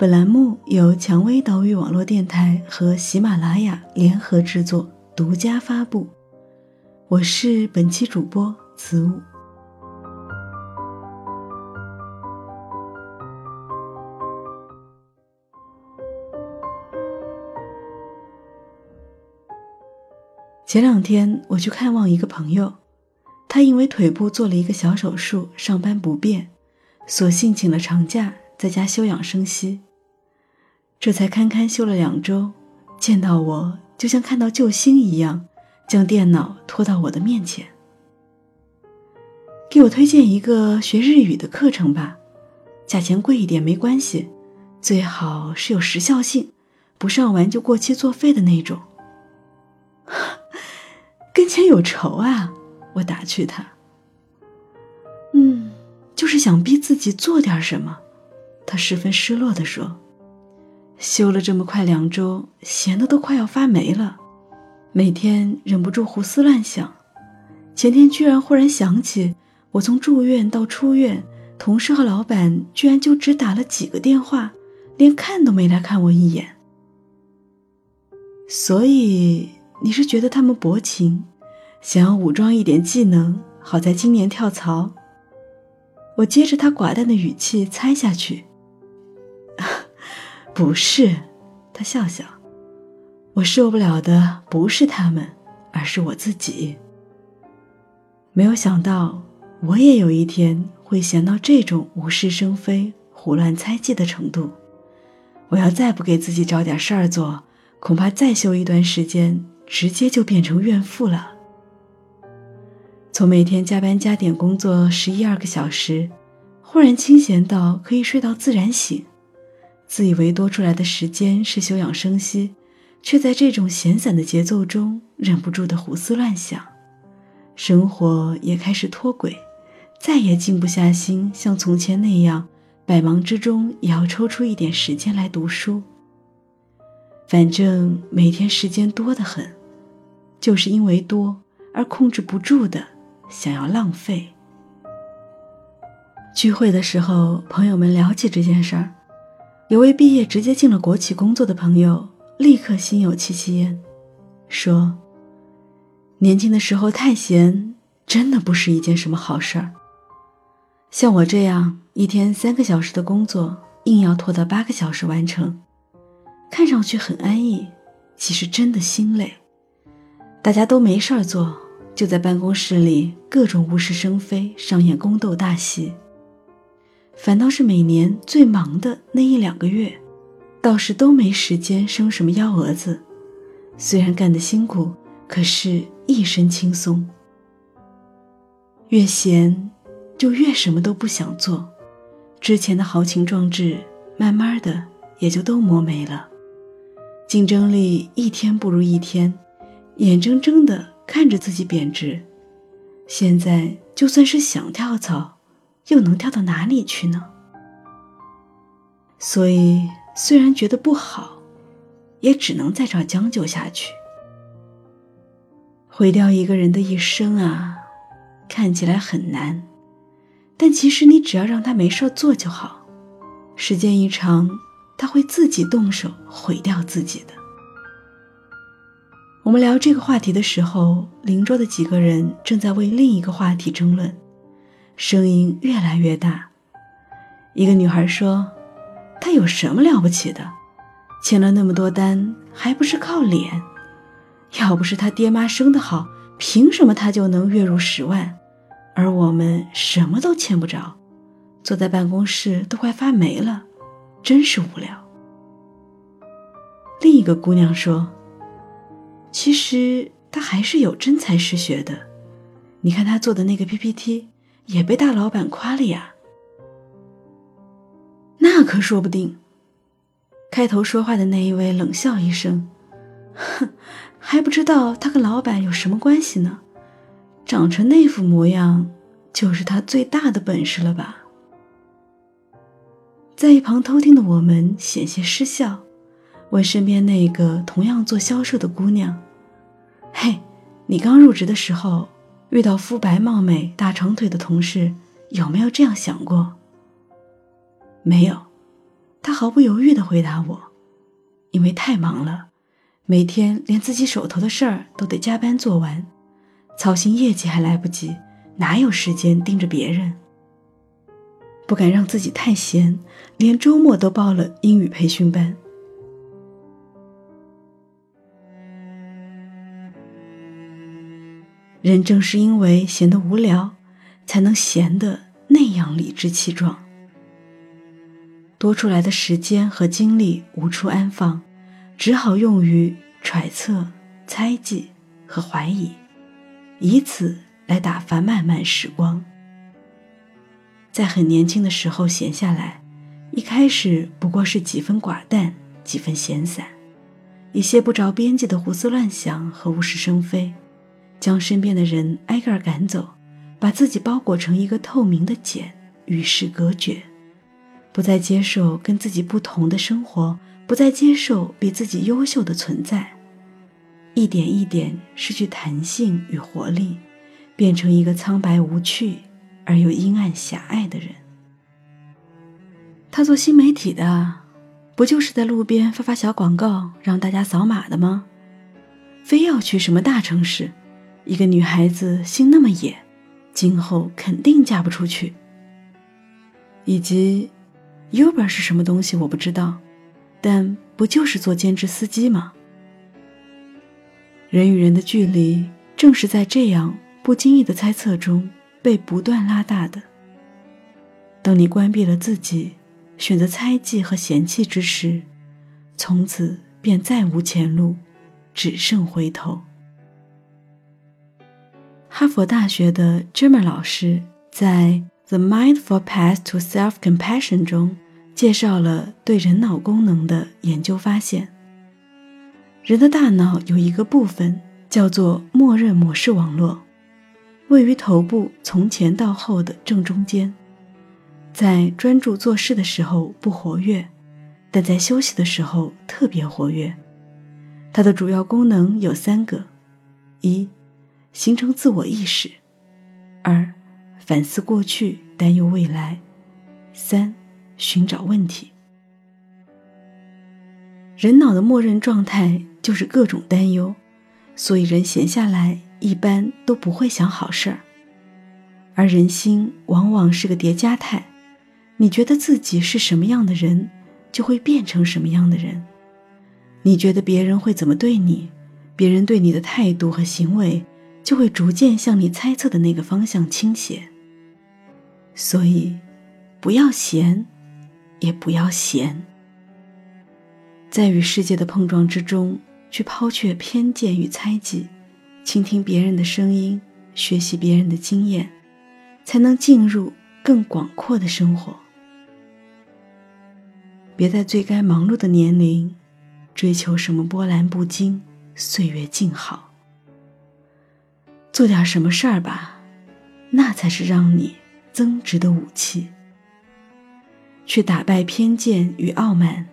本栏目由蔷薇岛屿网络电台和喜马拉雅联合制作，独家发布。我是本期主播子午。前两天我去看望一个朋友，他因为腿部做了一个小手术，上班不便，索性请了长假，在家休养生息。这才堪堪休了两周，见到我就像看到救星一样，将电脑拖到我的面前，给我推荐一个学日语的课程吧，价钱贵一点没关系，最好是有时效性，不上完就过期作废的那种。跟钱有仇啊！我打趣他。嗯，就是想逼自己做点什么。他十分失落地说。休了这么快两周，闲的都快要发霉了，每天忍不住胡思乱想。前天居然忽然想起，我从住院到出院，同事和老板居然就只打了几个电话，连看都没来看我一眼。所以你是觉得他们薄情，想要武装一点技能，好在今年跳槽？我接着他寡淡的语气猜下去。不是，他笑笑。我受不了的不是他们，而是我自己。没有想到，我也有一天会闲到这种无事生非、胡乱猜忌的程度。我要再不给自己找点事儿做，恐怕再休一段时间，直接就变成怨妇了。从每天加班加点工作十一二个小时，忽然清闲到可以睡到自然醒。自以为多出来的时间是休养生息，却在这种闲散的节奏中忍不住的胡思乱想，生活也开始脱轨，再也静不下心像从前那样，百忙之中也要抽出一点时间来读书。反正每天时间多得很，就是因为多而控制不住的想要浪费。聚会的时候，朋友们聊起这件事儿。有位毕业直接进了国企工作的朋友，立刻心有戚戚焉，说：“年轻的时候太闲，真的不是一件什么好事儿。像我这样一天三个小时的工作，硬要拖到八个小时完成，看上去很安逸，其实真的心累。大家都没事儿做，就在办公室里各种无事生非，上演宫斗大戏。”反倒是每年最忙的那一两个月，倒是都没时间生什么幺蛾子。虽然干得辛苦，可是一身轻松。越闲，就越什么都不想做，之前的豪情壮志，慢慢的也就都磨没了。竞争力一天不如一天，眼睁睁的看着自己贬值。现在就算是想跳槽。又能跳到哪里去呢？所以虽然觉得不好，也只能在这将就下去。毁掉一个人的一生啊，看起来很难，但其实你只要让他没事做就好。时间一长，他会自己动手毁掉自己的。我们聊这个话题的时候，邻桌的几个人正在为另一个话题争论。声音越来越大。一个女孩说：“他有什么了不起的？签了那么多单，还不是靠脸？要不是他爹妈生得好，凭什么他就能月入十万，而我们什么都签不着，坐在办公室都快发霉了，真是无聊。另一个姑娘说：“其实他还是有真才实学的，你看他做的那个 PPT，也被大老板夸了呀。”那可说不定。开头说话的那一位冷笑一声：“哼，还不知道他跟老板有什么关系呢？长成那副模样，就是他最大的本事了吧？”在一旁偷听的我们险些失笑。问身边那个同样做销售的姑娘：“嘿，你刚入职的时候遇到肤白貌美、大长腿的同事，有没有这样想过？”“没有。”他毫不犹豫地回答我：“因为太忙了，每天连自己手头的事儿都得加班做完，操心业绩还来不及，哪有时间盯着别人？不敢让自己太闲，连周末都报了英语培训班。”人正是因为闲得无聊，才能闲得那样理直气壮。多出来的时间和精力无处安放，只好用于揣测、猜忌和怀疑，以此来打发漫漫时光。在很年轻的时候闲下来，一开始不过是几分寡淡，几分闲散，一些不着边际的胡思乱想和无事生非。将身边的人挨个赶走，把自己包裹成一个透明的茧，与世隔绝，不再接受跟自己不同的生活，不再接受比自己优秀的存在，一点一点失去弹性与活力，变成一个苍白无趣而又阴暗狭隘的人。他做新媒体的，不就是在路边发发小广告，让大家扫码的吗？非要去什么大城市？一个女孩子心那么野，今后肯定嫁不出去。以及，Uber 是什么东西我不知道，但不就是做兼职司机吗？人与人的距离，正是在这样不经意的猜测中被不断拉大的。当你关闭了自己，选择猜忌和嫌弃之时，从此便再无前路，只剩回头。哈佛大学的 Jimmer 老师在《The Mindful Path to Self-Compassion》中介绍了对人脑功能的研究发现：人的大脑有一个部分叫做默认模式网络，位于头部从前到后的正中间，在专注做事的时候不活跃，但在休息的时候特别活跃。它的主要功能有三个：一。形成自我意识，二，反思过去，担忧未来，三，寻找问题。人脑的默认状态就是各种担忧，所以人闲下来一般都不会想好事儿。而人心往往是个叠加态，你觉得自己是什么样的人，就会变成什么样的人。你觉得别人会怎么对你，别人对你的态度和行为。就会逐渐向你猜测的那个方向倾斜。所以，不要闲，也不要闲。在与世界的碰撞之中，去抛却偏见与猜忌，倾听别人的声音，学习别人的经验，才能进入更广阔的生活。别在最该忙碌的年龄，追求什么波澜不惊、岁月静好。做点什么事儿吧，那才是让你增值的武器。去打败偏见与傲慢，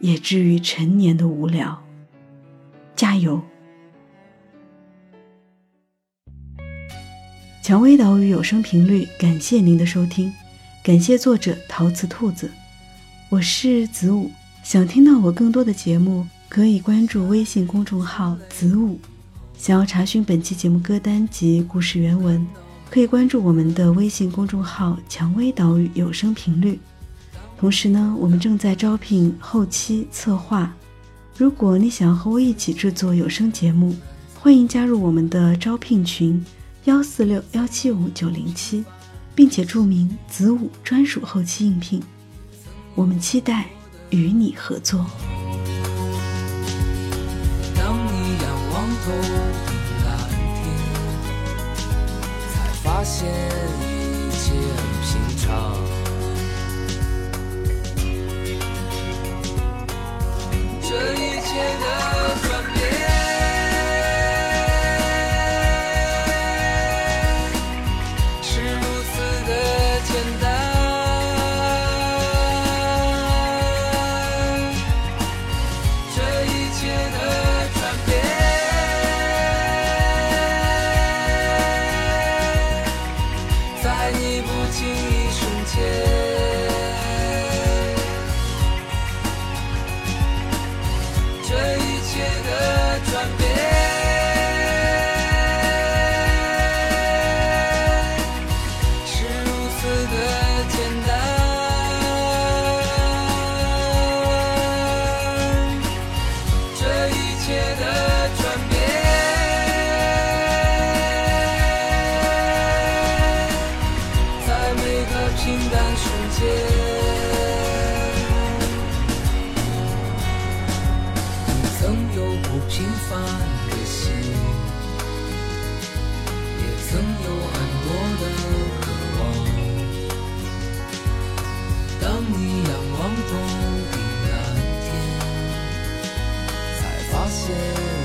也治愈陈年的无聊。加油！蔷薇岛屿有声频率，感谢您的收听，感谢作者陶瓷兔子，我是子午。想听到我更多的节目，可以关注微信公众号子午。想要查询本期节目歌单及故事原文，可以关注我们的微信公众号“蔷薇岛屿有声频率”。同时呢，我们正在招聘后期策划。如果你想要和我一起制作有声节目，欢迎加入我们的招聘群：幺四六幺七五九零七，并且注明子午专属后期应聘。我们期待与你合作。仰望头顶蓝天，才发现一切很平常。才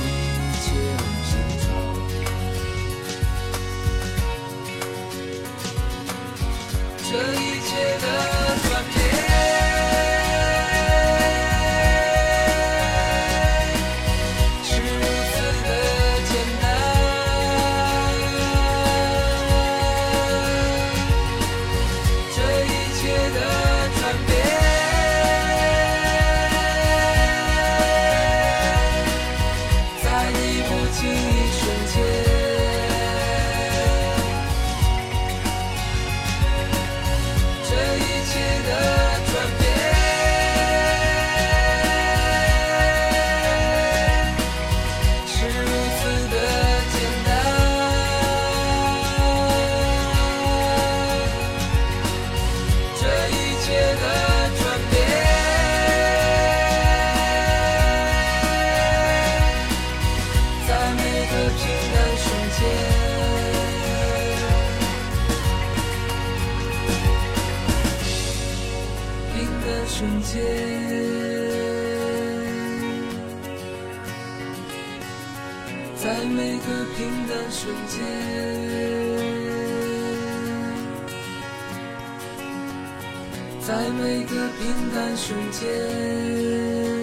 在每个平淡瞬间，在每个平淡瞬间。